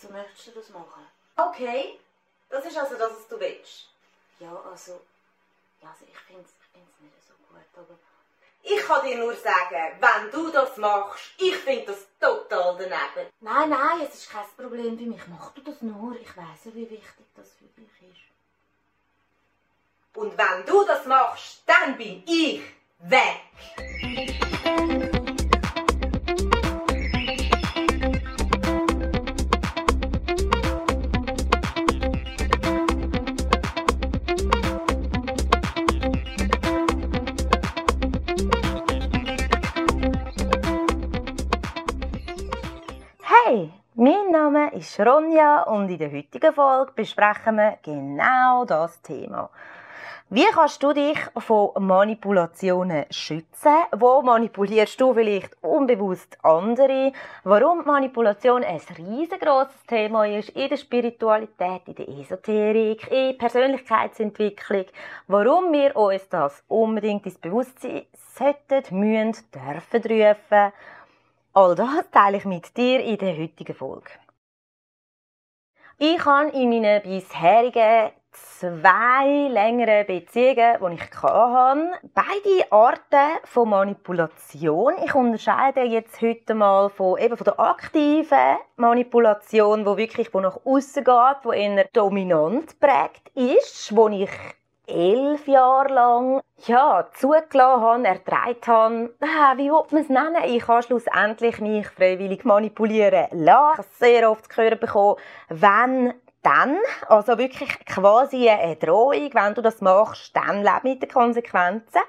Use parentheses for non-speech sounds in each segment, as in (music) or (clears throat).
Also möchtest du das machen? Okay, das ist also das, was du willst. Ja, also... Also ich finde es nicht so gut, aber... Ich kann dir nur sagen, wenn du das machst, ich finde das total daneben. Nein, nein, es ist kein Problem für mich. Mach du das nur. Ich weiss ja, wie wichtig das für dich ist. Und wenn du das machst, dann bin ich weg. Ist Ronja und in der heutigen Folge besprechen wir genau das Thema. Wie kannst du dich von Manipulationen schützen? Wo manipulierst du vielleicht unbewusst andere? Warum Manipulation ein riesengroßes Thema ist in der Spiritualität, in der Esoterik, in Persönlichkeitsentwicklung? Warum wir uns das unbedingt ins Bewusstsein sollten, müssen, dürfen rufen? All das teile ich mit dir in der heutigen Folge. Ich habe in meinen bisherigen zwei längeren Beziehungen, die ich hatte, beide Arten von Manipulation. Ich unterscheide jetzt heute mal von, eben von der aktiven Manipulation, wo wirklich wo nach außen geht, wo eher dominant prägt ist, wo ich elf Jahre lang ja, zugelassen habe, ertragen habe, ah, wie will man es nennen? Ich habe schlussendlich mich freiwillig manipulieren lassen. Ich habe sehr oft zu hören bekommen, wenn dann, also wirklich quasi eine Drohung, wenn du das machst, dann lebe mit den Konsequenzen.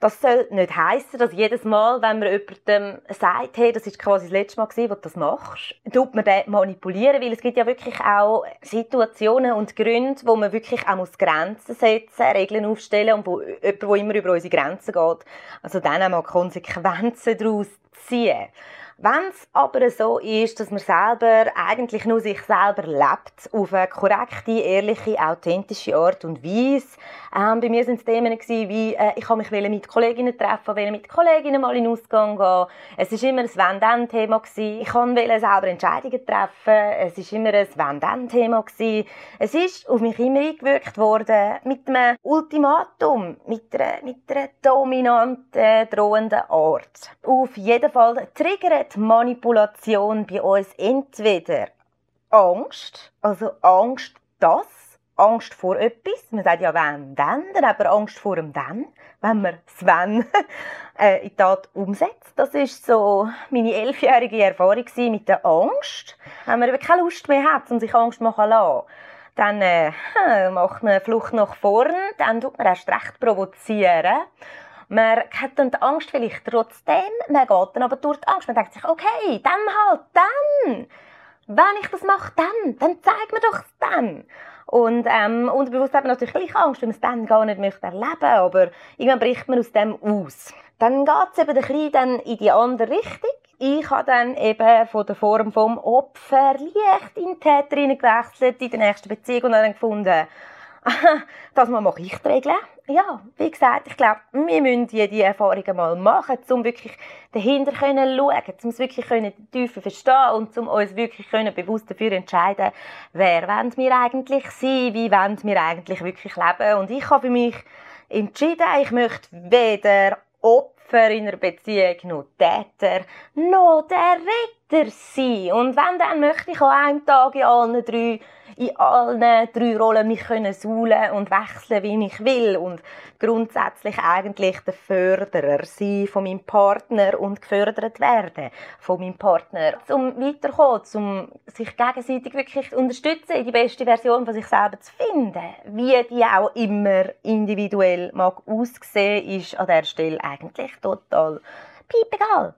Das soll nicht heißen, dass jedes Mal, wenn man jemandem sagt, hey, das ist quasi das letzte Mal gewesen, wo du das machst, tut man den manipulieren, weil es gibt ja wirklich auch Situationen und Gründe, wo man wirklich auch muss Grenzen setzen, Regeln aufstellen und wo jemand, der immer über unsere Grenzen geht, also dann auch mal Konsequenzen daraus ziehen. Wenn es aber so ist, dass man selber eigentlich nur sich selber lebt, auf eine korrekte, ehrliche, authentische Art und Weise. Ähm, bei mir sind es Themen gewesen, wie, äh, ich habe mich mit Kolleginnen treffen, wollte mit Kolleginnen mal in Ausgang gehen. Es war immer ein Wenn-Dann-Thema. Ich wollte selber Entscheidungen treffen. Es war immer ein Wenn-Dann-Thema. Es ist auf mich immer eingewirkt worden mit einem Ultimatum, mit einer, mit einer dominanten, drohenden Art. Auf jeden Fall triggert Manipulation bei uns entweder Angst, also Angst das, Angst vor etwas. Man sagt ja, wenn, dann, dann aber Angst vor dem dann, wenn man das wenn (laughs) äh, in Tat umsetzt. Das ist so meine elfjährige Erfahrung mit der Angst. Wenn man keine Lust mehr hat und sich Angst machen lassen, dann äh, (laughs) macht man eine Flucht nach vorn, dann tut man erst recht provozieren. Man hat dann die Angst vielleicht trotzdem, man geht dann aber durch die Angst. Man denkt sich, okay, dann halt, dann. Wenn ich das mache, dann. Dann zeig mir doch dann. Und ähm, unterbewusst hat man natürlich gleich Angst, wenn man es dann gar nicht möchte erleben Aber irgendwann bricht man aus dem aus. Dann geht es eben ein bisschen in die andere Richtung. Ich habe dann eben von der Form vom Opfer leicht in die Täterin gewechselt in der nächsten Beziehung und dann gefunden, (laughs) das mal mache ich die Regeln. Ja, wie gesagt, ich glaube, wir müssen diese Erfahrungen mal machen, um wirklich dahinter zu schauen, um es wirklich tiefer verstehen und um uns wirklich bewusst dafür entscheiden, wer wollen wir eigentlich sein, wie wollen wir eigentlich wirklich leben. Und ich habe für mich entschieden, ich möchte weder Opfer in einer Beziehung noch Täter noch der Retter sein. Und wenn, dann möchte ich an einem Tag in allen drei in allen drei Rollen mich können suhlen und wechseln, wie ich will und grundsätzlich eigentlich der Förderer sein von meinem Partner und gefördert werden von meinem Partner, um weiterzukommen, um sich gegenseitig wirklich unterstützen, in die beste Version von sich selber zu finden. Wie die auch immer individuell mag aussehen, ist an der Stelle eigentlich total piepegal.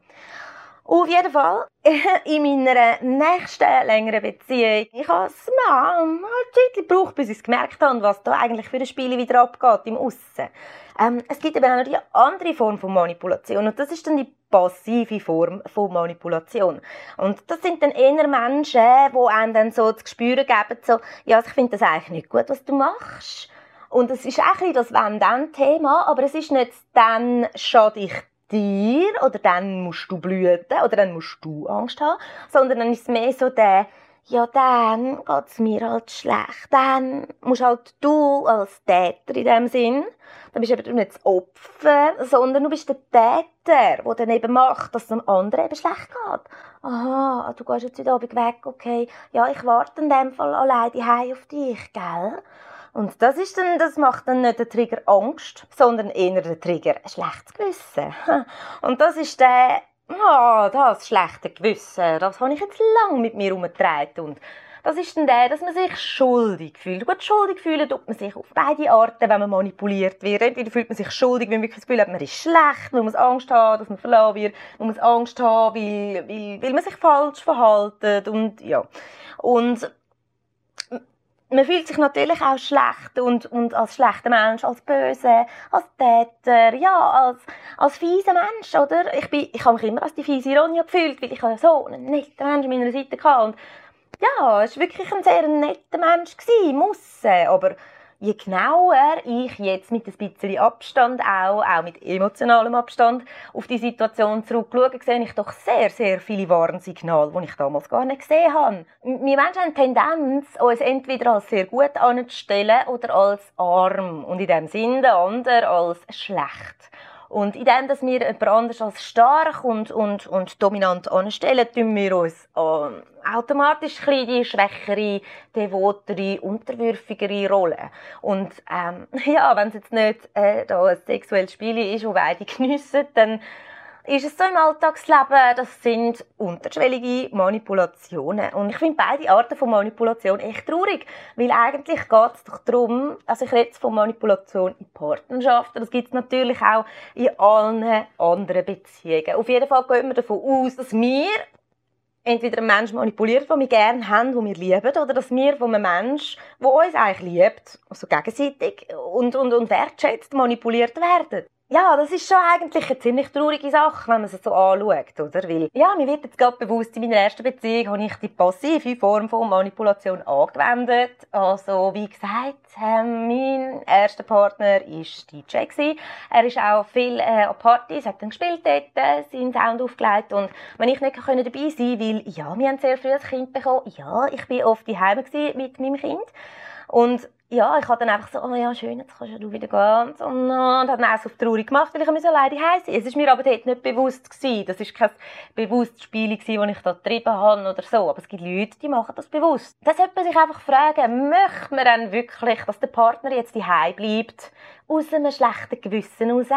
Auf jeden Fall, (laughs) in meiner nächsten längeren Beziehung, ich habe mal eine Zeit gebraucht, bis ich es gemerkt habe, was da eigentlich für ein Spiel wieder abgeht im Aussen. Ähm, es gibt eben auch noch die andere Form von Manipulation und das ist dann die passive Form von Manipulation. Und das sind dann eher Menschen, die einem dann so zu spüren geben, so, ja, ich finde das eigentlich nicht gut, was du machst. Und es ist auch ein das Wenn-Dann-Thema, aber es ist nicht dann schade ich dir oder dann musst du blüten oder dann musst du Angst haben, sondern dann ist es mehr so der, ja, dann geht's mir halt schlecht. Dann musst halt du als Täter in dem Sinn, dann bist du eben nicht das Opfer, sondern du bist der Täter, der dann eben macht, dass es dem anderen eben schlecht geht. Aha, du gehst jetzt heute Abend weg, okay. Ja, ich warte in dem Fall allein die auf dich, gell? Und das ist dann, das macht dann nicht der Trigger Angst, sondern eher der Trigger ein schlechtes Gewissen. (laughs) Und das ist der oh, das schlechte Gewissen, das habe ich jetzt lange mit mir herumgetragen. Und das ist dann der, dass man sich schuldig fühlt. Gut, schuldig fühlen tut man sich auf beide Arten, wenn man manipuliert wird. Entweder fühlt man sich schuldig, wenn man wirklich das Gefühl hat, man ist schlecht, man muss Angst haben, dass man verloren wird, man muss Angst haben, weil, weil, weil man sich falsch verhält und ja. Und man fühlt sich natürlich auch schlecht und, und als schlechter Mensch, als böse, als Täter, ja, als, als fieser Mensch, oder? Ich, bin, ich habe mich immer als die fiese Ronja gefühlt, weil ich ja so einen netten Mensch an meiner Seite hatte. Und ja, es war wirklich ein sehr netter Mensch, gewesen, muss aber je genauer ich jetzt mit ein bisschen Abstand auch, auch mit emotionalem Abstand, auf die Situation zurückschaue, sehe ich doch sehr, sehr viele Warnsignale, die ich damals gar nicht gesehen habe. Wir Menschen haben die Tendenz, uns entweder als sehr gut anzustellen oder als arm und in dem Sinne der andere als schlecht. Und in dem, dass wir jemand anders als stark und, und, und dominant anstellen, tun wir uns äh, automatisch ein die schwächere, devotere, unterwürfigere Rolle. Und ähm, (laughs) ja, wenn es jetzt nicht äh, da ein sexuelles Spiel ist, das beide (laughs) geniessen, dann ist es so im Alltagsleben, das sind unterschwellige Manipulationen. Und ich finde beide Arten von Manipulation echt traurig, weil eigentlich geht es doch darum, also ich rede von Manipulation in Partnerschaften, das gibt es natürlich auch in allen anderen Beziehungen. Auf jeden Fall gehen wir davon aus, dass wir entweder einen Menschen manipuliert, den wir gerne haben, den wir lieben, oder dass wir von einem Menschen, der uns eigentlich liebt, also gegenseitig und, und, und wertschätzt, manipuliert werden. Ja, das ist schon eigentlich eine ziemlich traurige Sache, wenn man es so anschaut, oder? Weil, ja, mir wird jetzt gerade bewusst, in meiner ersten Beziehung habe ich die passive Form von Manipulation angewendet. Also, wie gesagt, ähm, mein erster Partner war DJ. Er ist auch viel äh, an Partys, hat dann gespielt dort, äh, seinen Sound aufgelegt und wenn ich nicht dabei sein weil, ja, wir haben sehr früh ein Kind bekommen, ja, ich war oft daheim mit meinem Kind und ja, ich habe dann einfach so, oh ja, schön, jetzt kannst du wieder gehen. Und, und, und dann auch so traurig gemacht, weil ich mich so leider heiß Es ist mir aber dort nicht bewusst gewesen. Das ist kein bewusstes Spiel das ich da getrieben habe oder so. Aber es gibt Leute, die machen das bewusst. Da sollte man sich einfach fragen, möchte man dann wirklich, dass der Partner jetzt daheim bleibt? Aus einem schlechten Gewissen raus.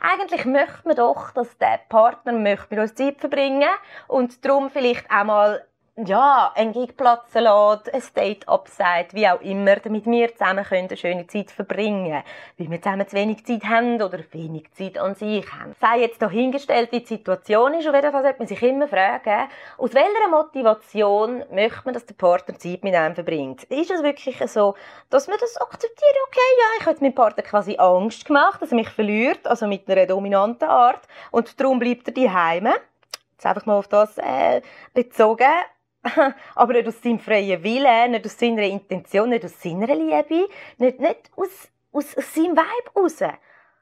Eigentlich möchte man doch, dass der Partner möchte mit uns Zeit verbringen und darum vielleicht auch mal ja, einen Gig platzen lässt, ein Date absagt, wie auch immer, damit wir zusammen eine schöne Zeit verbringen können. Weil wir zusammen zu wenig Zeit haben oder wenig Zeit an sich haben. Sei jetzt dahingestellt, wie die Situation ist, auf jeden Fall sollte man sich immer fragen, aus welcher Motivation möchte man, dass der Partner Zeit mit einem verbringt? Ist es wirklich so, dass man das akzeptiert? Okay, ja, ich habe meinem Partner quasi Angst gemacht, dass er mich verliert, also mit einer dominanten Art, und darum bleibt er daheim. Jetzt einfach mal auf das äh, bezogen (laughs) aber nicht aus seinem freien Willen, nicht aus seiner Intention, nicht aus seiner Liebe, nicht, nicht aus, aus, aus seinem Vibe raus.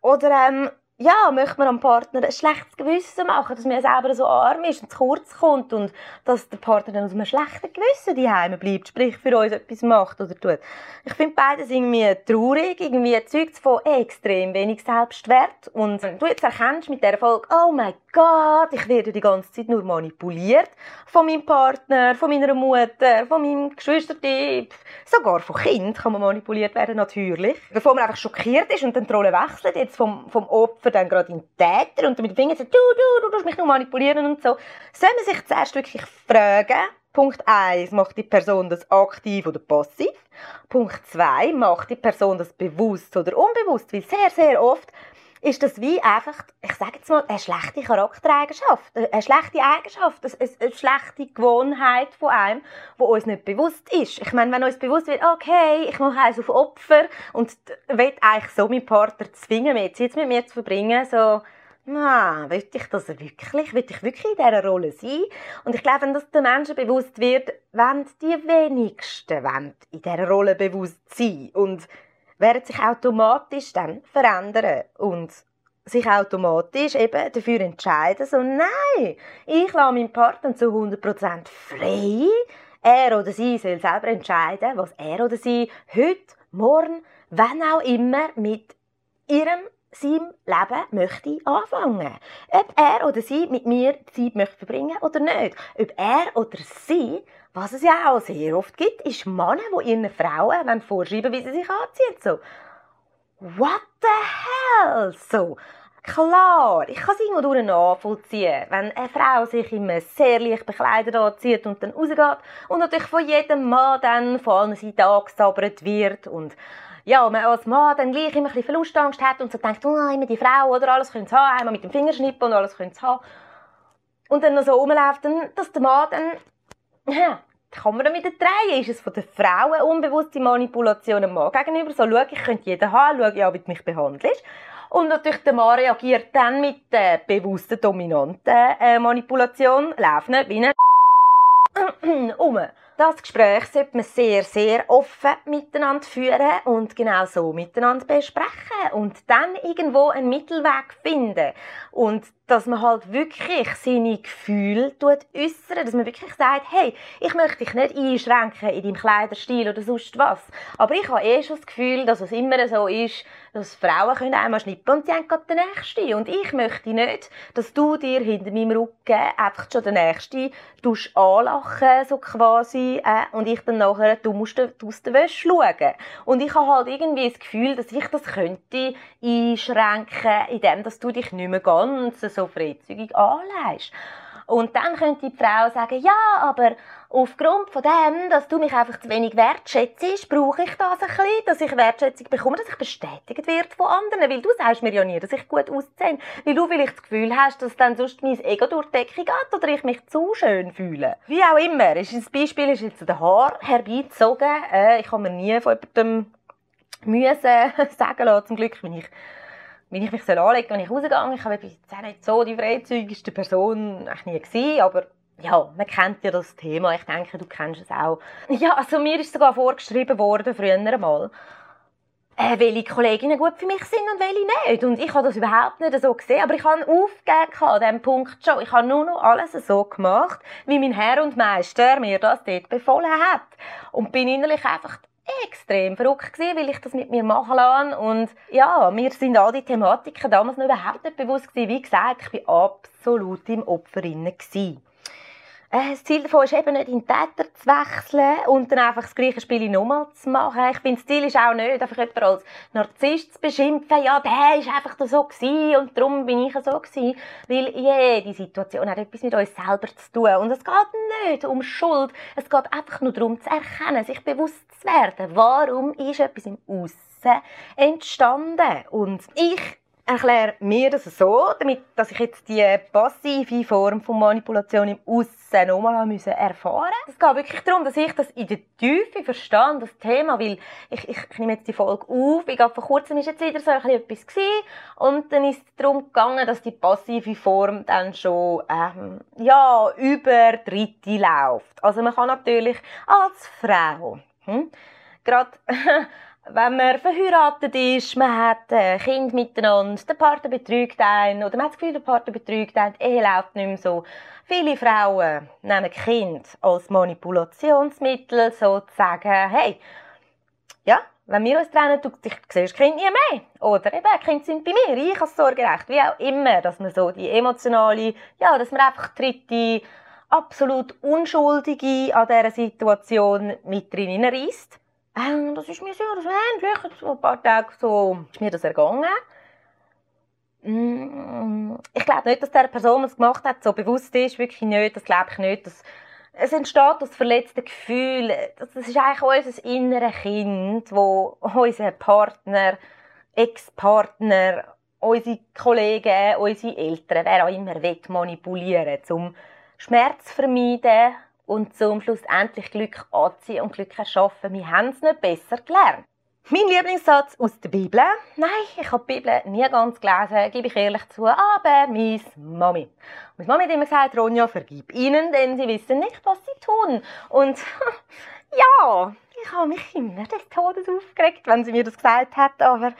Oder ähm, ja, möchte man am Partner ein schlechtes Gewissen machen, dass man selber so arm ist und zu kurz kommt und dass der Partner dann aus einem schlechten Gewissen daheim bleibt, sprich für uns etwas macht oder tut. Ich finde beides irgendwie traurig, irgendwie zeugt von extrem wenig Selbstwert und du jetzt erkennst mit der Folge, oh mein Gott, ich werde die ganze Zeit nur manipuliert von meinem Partner, von meiner Mutter, von meinem Geschwistertyp, sogar von Kind kann man manipuliert werden, natürlich. Bevor man einfach schockiert ist und dann die wechselt, jetzt vom, vom Opfer dann gerade in Täter und mit den Fingern sagt, du, du, du, du mich nur manipulieren und so, soll man sich zuerst wirklich fragen, Punkt 1, macht die Person das aktiv oder passiv? Punkt 2, macht die Person das bewusst oder unbewusst? Weil sehr, sehr oft ist das wie einfach, ich sage jetzt mal, eine schlechte Charaktereigenschaft, eine schlechte Eigenschaft, eine, schlechte Gewohnheit von einem, die uns nicht bewusst ist. Ich meine, wenn uns bewusst wird, okay, ich mache eins auf Opfer und will eigentlich so meinen Partner zwingen, mehr Zeit mit mir zu verbringen, so, na, will ich das wirklich? Will ich wirklich in dieser Rolle sein? Und ich glaube, wenn das den Menschen bewusst wird, wenn die wenigsten wollen in dieser Rolle bewusst sein und werden sich automatisch dann verändern und sich automatisch eben dafür entscheiden, so nein, ich lasse meinen Partner zu 100% frei, Er oder sie soll selber entscheiden, was er oder sie heute, morgen, wenn auch immer mit ihrem seinem Leben möchte anfangen. Ob er oder sie mit mir Zeit möchte verbringen oder nicht. Ob er oder sie, was es ja auch sehr oft gibt, ist Männer, die ihren Frauen vorschreiben wie sie sich anziehen. So, what the hell? So, Klar, ich kann es irgendwo nachvollziehen, wenn eine Frau sich immer sehr leicht bekleidet anzieht und dann rausgeht und natürlich von jedem Mann dann von allen Seiten angesabbert wird und ja, man als Mann dann gleich immer ein bisschen Verlustangst hat und so denkt, oh, immer die Frau, oder alles können sie haben, einmal mit dem Fingerschnippen und alles können sie haben. Und dann noch so rumläuft, dass der Mann dann, kann man wieder drehen. Ist es von den Frauen unbewusste Manipulation dem Mann gegenüber? So, schau, ich könnte jeden haben, schau, ja, wie du mich behandelst. Und natürlich der Mann reagiert dann mit der bewussten, dominanten äh, Manipulation, läuft nicht wie ein (clears throat) um. Das Gespräch sollte man sehr, sehr offen miteinander führen und genau so miteinander besprechen und dann irgendwo einen Mittelweg finden. Und dass man halt wirklich seine Gefühle äußern, dass man wirklich sagt, hey, ich möchte dich nicht einschränken in deinem Kleiderstil oder sonst was. Aber ich habe eh schon das Gefühl, dass es immer so ist, dass Frauen können einmal schnippen und sie haben gerade den Nächsten. Und ich möchte nicht, dass du dir hinter meinem Rücken einfach schon den Nächsten anlachen, so quasi, äh, und ich dann nachher, du musst aus der Wäsche schauen. Und ich habe halt irgendwie das Gefühl, dass ich das könnte einschränken, indem dass du dich nicht mehr ganz so freizügig anlegst. Und dann könnte die Frau sagen, ja, aber aufgrund von dem, dass du mich einfach zu wenig wertschätzt, brauche ich das ein bisschen, dass ich Wertschätzung bekomme, dass ich bestätigt werde von anderen. Weil du sagst mir ja nie, dass ich gut aussehe. Weil du vielleicht das Gefühl hast, dass dann sonst mein Ego durch die Decke geht oder ich mich zu schön fühle. Wie auch immer. Das Beispiel ist jetzt der Haar herbeizogen. Äh, ich habe mir nie von jemandem müssen (laughs) sagen lassen, zum Glück bin ich wie ich mich anlegen soll, wenn ich rausgehe. Ich habe jetzt auch nicht so die freizügigste Person eigentlich nie gesehen, aber ja, man kennt ja das Thema. Ich denke, du kennst es auch. Ja, also mir ist sogar vorgeschrieben worden, früher einmal, äh, welche Kolleginnen gut für mich sind und welche nicht. Und ich habe das überhaupt nicht so gesehen, aber ich habe aufgegeben an diesem Punkt schon. Ich habe nur noch alles so gemacht, wie mein Herr und Meister mir das dort befohlen hat. Und bin innerlich einfach extrem verrückt gewesen, weil ich das mit mir machen lasse. Und ja, mir sind all die Thematiken damals noch überhaupt nicht bewusst gewesen. Wie gesagt, ich war absolut im Opfer gewesen. Äh, das Ziel davon ist eben nicht, in Täter zu wechseln und dann einfach das gleiche Spiel nochmal zu machen. Ich finde, das Ziel ist auch nicht, einfach jemanden als Narzisst zu beschimpfen. Ja, der ist einfach so gewesen und darum bin ich so gewesen. Weil jede Situation hat etwas mit uns selber zu tun. Und es geht nicht um Schuld. Es geht einfach nur darum zu erkennen, sich bewusst zu werden. Warum ist etwas im Aussen entstanden? Und ich erkläre mir das so, damit, dass ich jetzt die passive Form von Manipulation im Aussen nochmal müssen erfahren Es geht wirklich darum, dass ich das in der Tiefe verstehe, das Thema, weil ich, ich, ich nehme jetzt die Folge auf, ich glaube, vor kurzem ist jetzt wieder so ein etwas gewesen, und dann ist es darum gegangen, dass die passive Form dann schon, ähm, ja, über Dritte läuft. Also man kann natürlich als Frau, hm, gerade (laughs) wenn man verheiratet ist, man hat ein Kind miteinander, der Partner betrügt einen oder man hat das Gefühl, der Partner betrügt einen, die Ehe läuft nicht mehr so. Viele Frauen nehmen Kind als Manipulationsmittel, sozusagen, hey, ja, wenn wir uns trennen, du, du siehst das Kind nie mehr. Oder eben, Kinder sind bei mir, ich als Sorgerecht, wie auch immer, dass man so die emotionale, ja, dass man einfach dritte, absolut Unschuldige an dieser Situation mit drin reißt ähm, das ist mir so, das ähnlich. So ein paar Tage so ist mir das ergangen. Mm, ich glaube nicht, dass der Person, die es gemacht hat, so bewusst ist. Wirklich nicht. Das glaube ich nicht. Das, es entsteht das verletzte Gefühl. Das ist eigentlich unser inneres Kind, wo unser Partner, Ex-Partner, unsere Kollegen, unsere Eltern, wer auch immer, manipulieren will, um Schmerz zu vermeiden und zum Schluss endlich Glück anziehen und Glück erschaffen. Wir haben es nicht besser gelernt. Mein Lieblingssatz aus der Bibel. Nein, ich habe die Bibel nie ganz gelesen, gebe ich ehrlich zu, aber meine Mami. Meine Mami hat immer gesagt, Ronja, vergib ihnen, denn sie wissen nicht, was sie tun. Und (laughs) ja, ich habe mich immer des Todes aufgeregt, wenn sie mir das gesagt hat, aber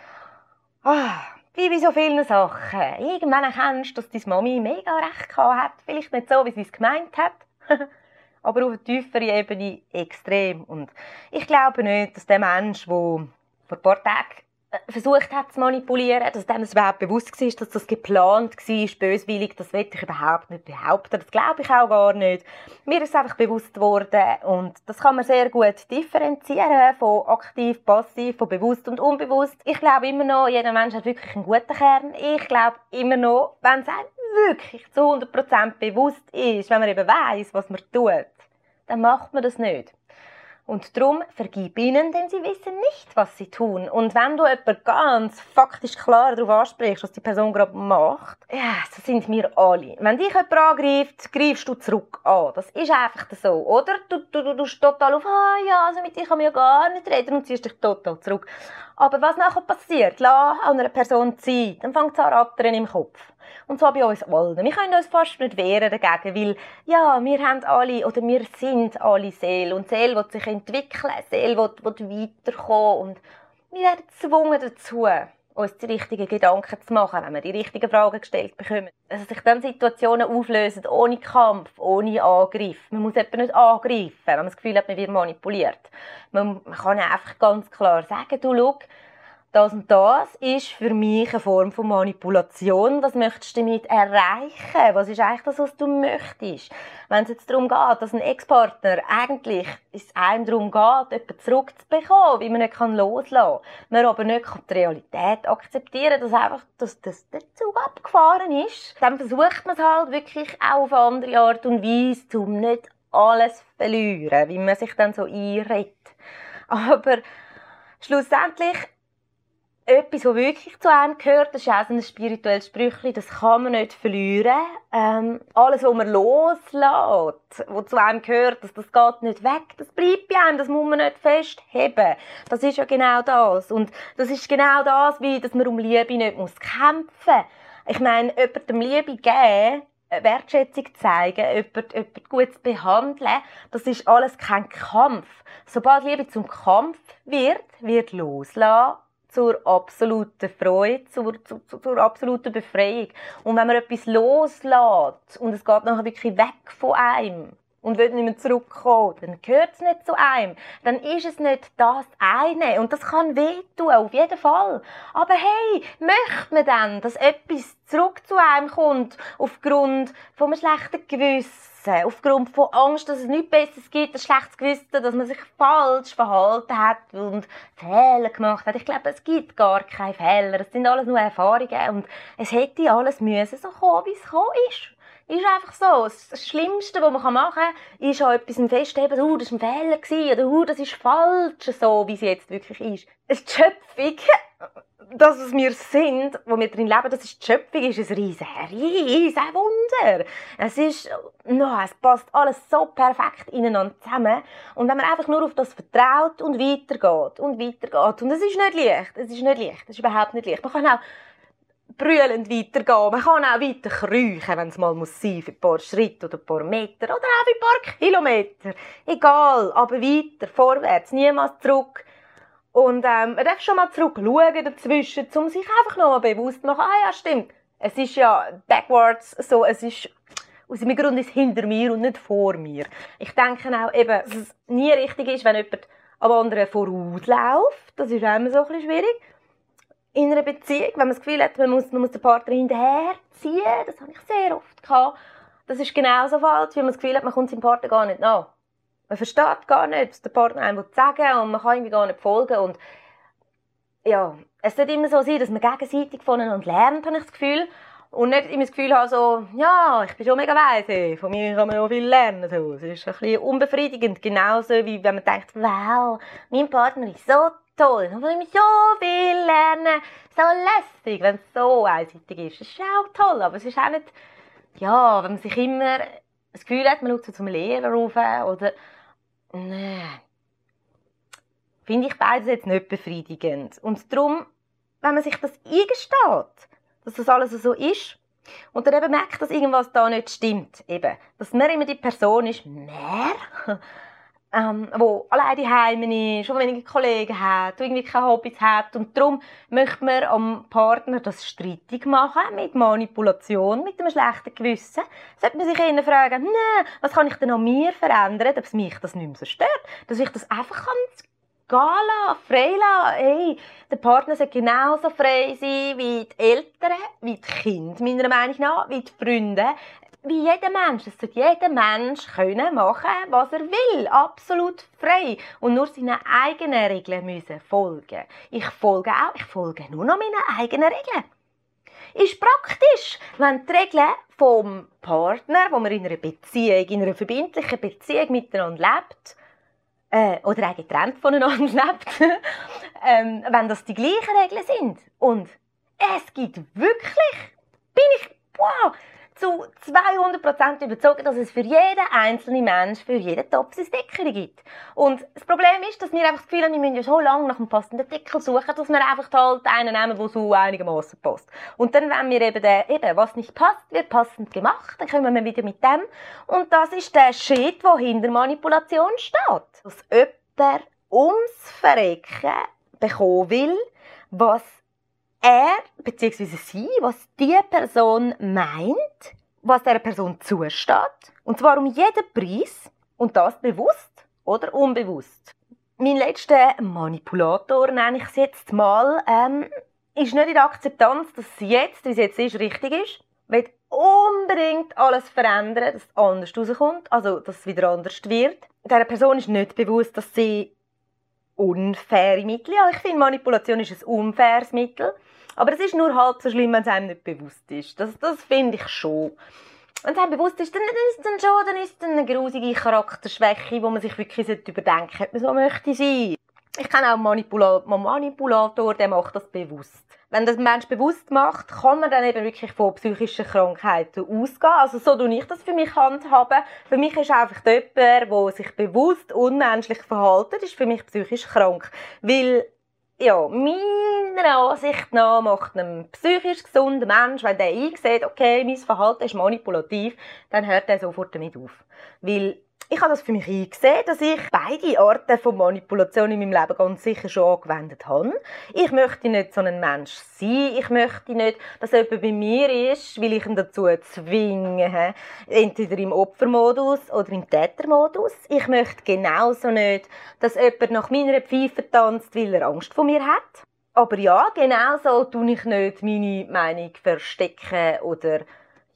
oh, wie bei so vielen Sachen. Irgendwann erkennst du, dass deine Mami mega recht gehabt hat. Vielleicht nicht so, wie sie es gemeint hat. (laughs) aber auf einer tieferen Ebene extrem. Und ich glaube nicht, dass der Mensch, der vor ein paar Tagen äh, versucht hat zu manipulieren, dass dem das überhaupt bewusst war, dass das geplant war, böswillig, das will ich überhaupt nicht behaupten. Das glaube ich auch gar nicht. Mir ist einfach bewusst geworden und das kann man sehr gut differenzieren von aktiv, passiv, von bewusst und unbewusst. Ich glaube immer noch, jeder Mensch hat wirklich einen guten Kern. Ich glaube immer noch, wenn es einem wirklich zu 100% bewusst ist, wenn man eben weiß, was man tut, dann macht man das nicht. Und darum vergib ihnen, denn sie wissen nicht, was sie tun. Und wenn du jemanden ganz faktisch klar darauf ansprichst, was die Person gerade macht, ja, so sind wir alle. Wenn dich jemand angreift, greifst du zurück an. Das ist einfach so, oder? Du, du, du, du total auf, ah ja, also mit dir kann man ja gar nicht reden und ziehst dich total zurück. Aber was nachher passiert, lass an einer Person Zeit, dann fängt es an rattern im Kopf. Und zwar bei uns allen. Wir können uns fast nicht wehren dagegen, weil, ja, wir haben alle, oder wir sind alle Seele. Und Seele will sich entwickeln, Seele will, will weiterkommen. Und wir werden gezwungen dazu, uns die richtigen Gedanken zu machen, wenn wir die richtigen Fragen gestellt bekommen. Dass sich dann Situationen auflösen, ohne Kampf, ohne Angriff. Man muss jemanden nicht angreifen, wenn man das Gefühl hat, man wird manipuliert. Man kann einfach ganz klar sagen, du, schau, das und das ist für mich eine Form von Manipulation. Was möchtest du damit erreichen? Was ist eigentlich das, was du möchtest? Wenn es jetzt darum geht, dass ein Ex-Partner eigentlich es einem darum geht, jemanden zurückzubekommen, wie man nicht loslassen kann, man aber nicht die Realität akzeptieren kann, dass einfach dass, dass der Zug abgefahren ist, dann versucht man es halt wirklich auch auf eine andere Art und Weise, um nicht alles zu verlieren, wie man sich dann so einredet. Aber schlussendlich etwas, was wirklich zu einem gehört, das ist auch so ein spirituelles Sprüchli, das kann man nicht verlieren. Ähm, alles, was man loslässt, was zu einem gehört, das, das geht nicht weg, das bleibt bei einem, das muss man nicht festheben. Das ist ja genau das. Und das ist genau das, wie, dass man um Liebe nicht muss kämpfen Ich meine, jemandem Liebe geben, Wertschätzung zeigen, jemanden, jemanden gut behandeln, das ist alles kein Kampf. Sobald Liebe zum Kampf wird, wird loslassen zur absoluten Freude, zur, zur, zur, absoluten Befreiung. Und wenn man etwas loslässt und es geht nachher wirklich weg von einem und will nicht mehr zurückkommen, dann gehört es nicht zu einem. Dann ist es nicht das eine. Und das kann wehtun, auf jeden Fall. Aber hey, möchte man dann, dass etwas zurück zu einem kommt, aufgrund von einem schlechten Gewissen, aufgrund von Angst, dass es nichts Besseres gibt, ein schlechtes Gewissen, dass man sich falsch verhalten hat und Fehler gemacht hat. Ich glaube, es gibt gar keine Fehler. Es sind alles nur Erfahrungen und es hätte alles müssen so kommen, wie es gekommen ist. Ist einfach so. Das Schlimmste, was man machen kann, ist an etwas festheben, oh, das war ein Fehler gewesen, oder oh, das ist falsch, so wie es jetzt wirklich ist. Eine Schöpfung das, was wir sind, wo wir drin leben, das ist die Schöpfung, ist ein riesen, riesen Wunder. Es ist, no, es passt alles so perfekt ineinander zusammen. Und wenn man einfach nur auf das vertraut und weitergeht und weitergeht, und es ist nicht leicht, es ist nicht leicht, es ist überhaupt nicht leicht. Man kann auch brüllend weitergehen. Man kann auch weiter kriechen, wenn es mal muss sein, für ein paar Schritte oder ein paar Meter oder auch für ein paar Kilometer. Egal, aber weiter, vorwärts, niemals zurück. Und ähm, man darf schon mal zurückschauen dazwischen, um sich einfach noch mal bewusst zu machen, ah ja, stimmt, es ist ja backwards so, es ist aus dem Grund ist hinter mir und nicht vor mir. Ich denke auch eben, dass es nie richtig ist, wenn jemand am anderen vorausläuft. Das ist auch immer so ein bisschen schwierig. In einer Beziehung, wenn man das Gefühl hat, man muss, man muss den Partner hinterherziehen, das habe ich sehr oft gehabt. Das ist genauso falsch, wie man das Gefühl hat, man kommt seinem Partner gar nicht nach. Man versteht gar nicht, was der Partner einem sagen und man kann irgendwie gar nicht folgen. Und ja, es sollte immer so sein, dass man gegenseitig voneinander lernt, habe ich das Gefühl. Und nicht immer das Gefühl haben, so, ja, ich bin schon mega weise, von mir kann man auch viel lernen. Es ist ein bisschen unbefriedigend, genauso wie wenn man denkt, wow, mein Partner ist so toll, will ich so viel lernen, so lästig, wenn es so einseitig ist. Das ist auch toll, aber es ist auch nicht, ja, wenn man sich immer das Gefühl hat, man schaut so zum Lehrer rauf oder Nee. Finde ich beides jetzt nicht befriedigend. Und darum, wenn man sich das eingesteht, dass das alles so ist, und dann eben merkt, dass irgendwas da nicht stimmt, eben, dass man immer die Person ist, mehr, ähm, wo alleine daheim ist, schon wenige Kollegen hat, irgendwie keine Hobbys hat und darum möchte man am Partner das streitig machen mit Manipulation, mit einem schlechten Gewissen. Sollte man sich eher fragen, nee, was kann ich denn an mir verändern, dass mich das nicht mehr so stört, dass ich das einfach kann gehen lassen, frei lassen. Hey, der Partner soll genauso frei sein wie die Eltern, wie die Kinder, meiner Meinung nach, wie die Freunde wie jeder Mensch. Es sollte jeder Mensch können machen, was er will. Absolut frei. Und nur seinen eigenen Regeln müssen folgen. Ich folge auch, ich folge nur noch meinen eigenen Regeln. Ist praktisch, wenn die Regeln vom Partner, wo man in einer Beziehung, in einer verbindlichen Beziehung miteinander lebt, äh, oder auch getrennt voneinander (laughs) lebt, ähm, wenn das die gleichen Regeln sind. Und es gibt wirklich, bin ich, wow, zu 200% überzeugt, dass es für jeden einzelnen Mensch, für jeden Topf ein Deckel gibt. Und das Problem ist, dass wir einfach das Gefühl haben, wir müssen ja so lange nach einem passenden Deckel suchen, dass wir einfach halt einen nehmen, der so einigermaßen passt. Und dann, wenn wir eben, den, eben, was nicht passt, wird passend gemacht, dann kommen wir wieder mit dem. Und das ist der Schritt, der hinter Manipulation steht. Dass jemand ums Verrecken bekommen will, was er bzw. sie, was die Person meint, was der Person zusteht, und zwar um jeden Preis und das bewusst oder unbewusst. Mein letzter Manipulator, nenne ich es jetzt mal, ähm, ist nicht in der Akzeptanz, dass es jetzt, wie es jetzt ist, richtig ist. Will unbedingt alles verändern, dass es anders rauskommt, also dass es wieder anders wird. Der Person ist nicht bewusst, dass sie unfaire Mittel, ja, ich finde Manipulation ist ein unfaires Mittel, aber es ist nur halb so schlimm, wenn es einem nicht bewusst ist. Das, das finde ich schon. Wenn es einem bewusst ist, dann, ist es dann schon dann ist es eine grusige Charakterschwäche, wo man sich wirklich überdenken sollte, ob man so möchte sein. Ich kenne auch einen Manipula Manipulator, der macht das bewusst. Wenn das ein Mensch bewusst macht, kann man dann eben wirklich von psychischen Krankheiten ausgehen. Also so tue ich das für mich handhaben. Für mich ist einfach jemand, der sich bewusst unmenschlich verhält, ist für mich psychisch krank. Weil ja, meiner Ansicht nach macht einem psychisch gesunden Mensch, wenn der einsieht, okay, mein Verhalten ist manipulativ, dann hört er sofort damit auf. Weil ich habe das für mich eingesehen, dass ich beide Arten von Manipulation in meinem Leben ganz sicher schon angewendet habe. Ich möchte nicht so ein Mensch sein. Ich möchte nicht, dass jemand bei mir ist, weil ich ihn dazu zwinge. Entweder im Opfermodus oder im Tätermodus. Ich möchte genauso nicht, dass jemand nach meiner Pfeife tanzt, weil er Angst vor mir hat. Aber ja, genauso tue ich nicht meine Meinung verstecken oder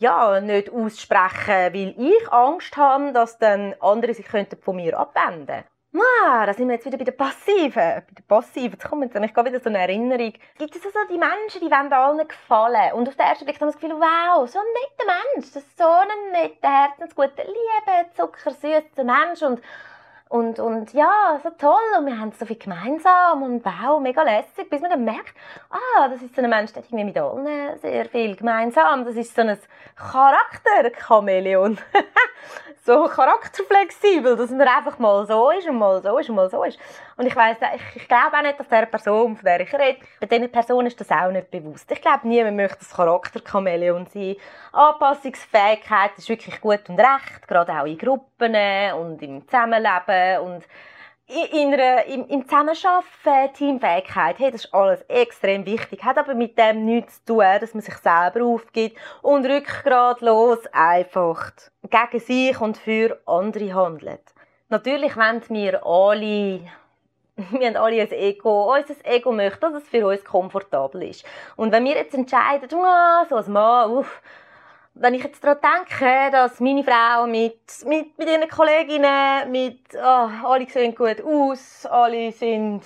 ja, nicht aussprechen, weil ich Angst habe, dass dann andere sich von mir abwenden könnten. Ah, da sind wir jetzt wieder bei der Passiven. Bei der Passiven. Jetzt kommt nämlich wieder so eine Erinnerung. Gibt es also die Menschen, die wollen allen gefallen. Und auf den ersten Blick haben wir das Gefühl, wow, so ein netter Mensch. Das ist so ein netter, herzensguter, lieber, zuckersüßer Mensch. Und und, und ja, so toll und wir haben so viel gemeinsam und wow, mega lässig, bis man dann merkt, ah, das ist so ein Mensch, der hat irgendwie mit allen sehr viel gemeinsam. Das ist so ein Charakterchamäleon. (laughs) so charakterflexibel, dass man einfach mal so ist und mal so ist und mal so ist. Und ich weiss, ich, ich glaube auch nicht, dass der Person, von der ich rede, bei dieser Person ist das auch nicht bewusst. Ich glaube, niemand möchte das Charakterchamäleon sein. Anpassungsfähigkeit ist wirklich gut und recht, gerade auch in Gruppen und im Zusammenleben und in einer, im, im Zusammenarbeiten, Teamfähigkeit, hey, das ist alles extrem wichtig. Hat aber mit dem nichts zu tun, dass man sich selber aufgibt und rückgratlos einfach gegen sich und für andere handelt. Natürlich wollen wir alle (laughs) wir haben alle ein Ego. Unser Ego möchte, dass es für uns komfortabel ist. Und wenn wir jetzt entscheiden, oh, so als Mann, uff, wenn ich jetzt daran denke, dass meine Frau mit, mit, mit ihren Kolleginnen, mit, oh, alle sehen gut aus, alle sind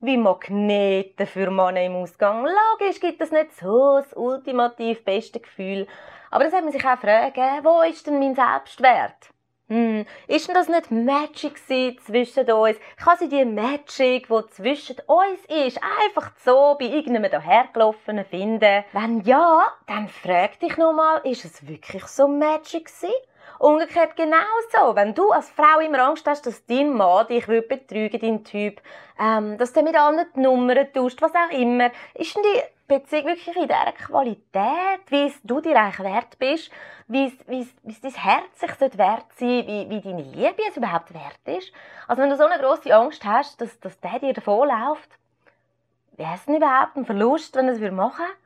wie Magneten für Männer im Ausgang. Logisch gibt es nicht so das ultimativ beste Gefühl. Aber das hat man sich auch fragen, wo ist denn mein Selbstwert? Hm, ist denn das nicht Magic zwischen uns? Kann sie die Magic, die zwischen uns ist, einfach so bei irgendeinem dahergelaufenen finden? Wenn ja, dann frag dich nochmal, ist es wirklich so Magic gewesen? Umgekehrt genauso. Wenn du als Frau immer Angst hast, dass dein Mann dich betrügen dein Typ, ähm, dass der mit anderen die Nummern tauscht, was auch immer, ist denn die Beziehung wirklich in dieser Qualität, wie es du dir eigentlich wert bist, wie es, wie es, wie es dein Herz sich wert sein wie, wie deine Liebe es überhaupt wert ist. Also wenn du so eine grosse Angst hast, dass, dass der dir davonläuft, wäre es denn überhaupt ein Verlust, wenn er es machen würde?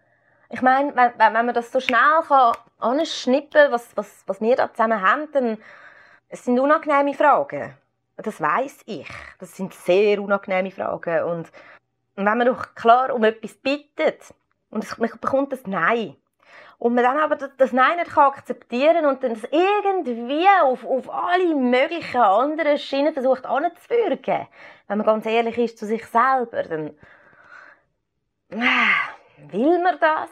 Ich meine, wenn, wenn man das so schnell kann anschnippen, was, was, was wir da zusammen haben, dann es sind unangenehme Fragen. Das weiß ich. Das sind sehr unangenehme Fragen. Und wenn man doch klar um etwas bittet und man bekommt das Nein, und man dann aber das Nein nicht akzeptieren und dann irgendwie auf, auf alle möglichen anderen Schienen versucht anzuwürgen, wenn man ganz ehrlich ist zu sich selber, dann äh, will man das?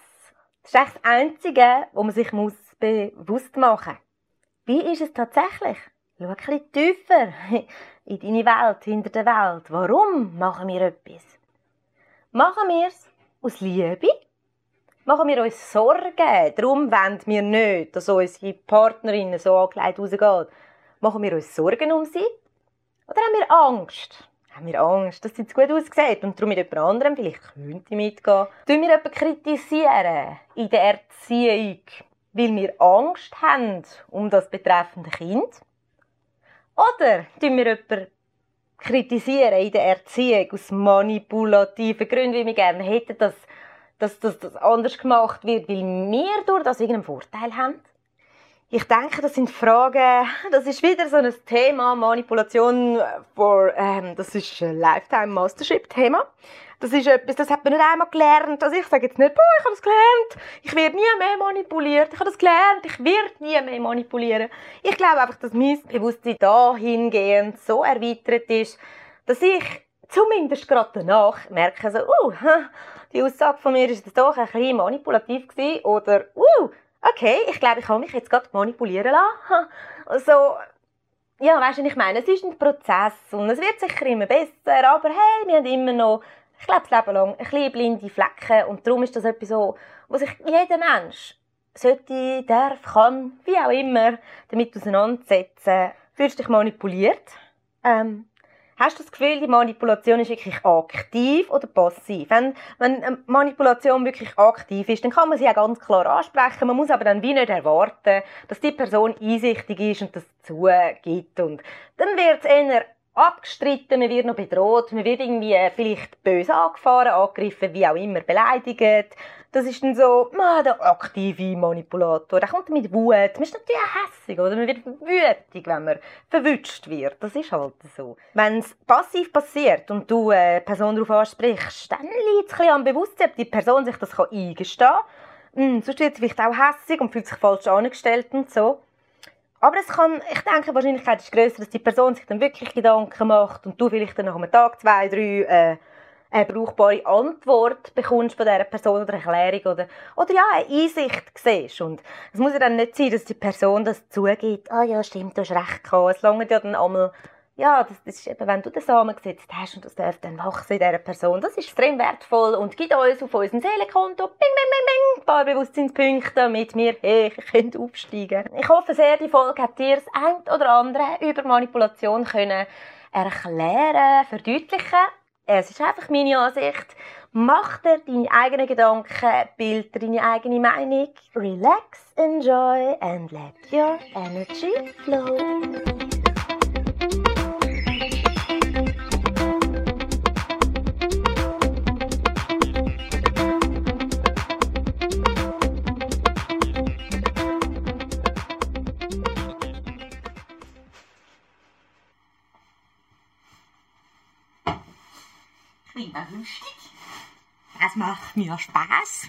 Das ist echt das Einzige, wo man sich muss bewusst machen muss. Wie ist es tatsächlich? Schau ein bisschen tiefer in deine Welt, hinter der Welt. Warum machen wir etwas? Machen wir es aus Liebe? Machen wir uns Sorgen? Darum wollen wir nicht, dass unsere Partnerin so angelegt rausgeht. Machen wir uns Sorgen um sie? Oder haben wir Angst? haben wir Angst, dass es jetzt gut aussieht und darum mit jemand anderem vielleicht könnte mitgehen. Tun wir jemanden kritisieren in der Erziehung, weil wir Angst haben um das betreffende Kind? Oder tun wir jemanden kritisieren in der Erziehung aus manipulativen Gründen, weil wir gerne hätten, dass, dass, dass das anders gemacht wird, weil wir durch das irgendeinen Vorteil haben? Ich denke, das sind Fragen, das ist wieder so ein Thema, Manipulation for, ähm, das ist ein Lifetime Mastership Thema. Das ist etwas, das hat man nicht einmal gelernt. Also ich sage jetzt nicht, boah, ich habe das gelernt, ich werde nie mehr manipuliert, ich habe das gelernt, ich werde nie mehr manipulieren. Ich glaube einfach, dass mein Bewusstsein dahingehend so erweitert ist, dass ich zumindest gerade danach merke, so, uh, die Aussage von mir ist doch ein bisschen manipulativ gewesen, oder, uh, okay, ich glaube, ich habe mich jetzt gerade manipulieren lassen. Also, ja, weißt du, ich meine, es ist ein Prozess und es wird sicher immer besser, aber hey, wir haben immer noch, ich glaube, das Leben lang, ein bisschen blinde Flecken und darum ist das etwas so, wo sich jeder Mensch sollte, darf, kann, wie auch immer, damit auseinandersetzen. Fühlst du dich manipuliert? Ähm, Hast du das Gefühl, die Manipulation ist wirklich aktiv oder passiv? Wenn, wenn Manipulation wirklich aktiv ist, dann kann man sie ja ganz klar ansprechen. Man muss aber dann wie nicht erwarten, dass die Person einsichtig ist und das zugibt. Und dann wird es eher abgestritten, man wird noch bedroht, man wird irgendwie vielleicht böse angefahren, angegriffen, wie auch immer, beleidigt. Das ist dann so, man, der aktive Manipulator, der kommt mit Wut. Man ist natürlich hässlich, oder? Man wird wütig, wenn man verwünscht wird. Das ist halt so. Wenn es passiv passiert und du eine Person darauf ansprichst, dann liegt es ein bisschen am Bewusstsein, ob die Person sich das eingestehen kann. Hm, sonst wird sie vielleicht auch hässlich und fühlt sich falsch angestellt und so. Aber es kann, ich denke, die Wahrscheinlichkeit ist größer, dass die Person sich dann wirklich Gedanken macht und du vielleicht dann nach einem Tag, zwei, drei äh, eine brauchbare Antwort bekommst von dieser Person oder Erklärung oder, oder ja, eine Einsicht siehst. Und es muss ja dann nicht sein, dass die Person das zugibt, ah oh ja, stimmt, du hast recht gehabt. Es langt ja dann einmal, ja, das, das ist eben, wenn du den Samen gesetzt hast und das darf dann wachsen in dieser Person, das ist extrem wertvoll und gibt uns auf unserem Seelenkonto bing, bing, bing, bing, ein paar Bewusstseinspunkte, damit wir (laughs) hey, können aufsteigen Ich hoffe sehr, die Folge hat dir das ein oder andere über Manipulation können erklären, verdeutlichen es ist einfach meine Ansicht. Mach dir deine eigenen Gedanken, bild deine eigene Meinung. Relax, enjoy and let your energy flow. Lustig. Das macht mir Spaß.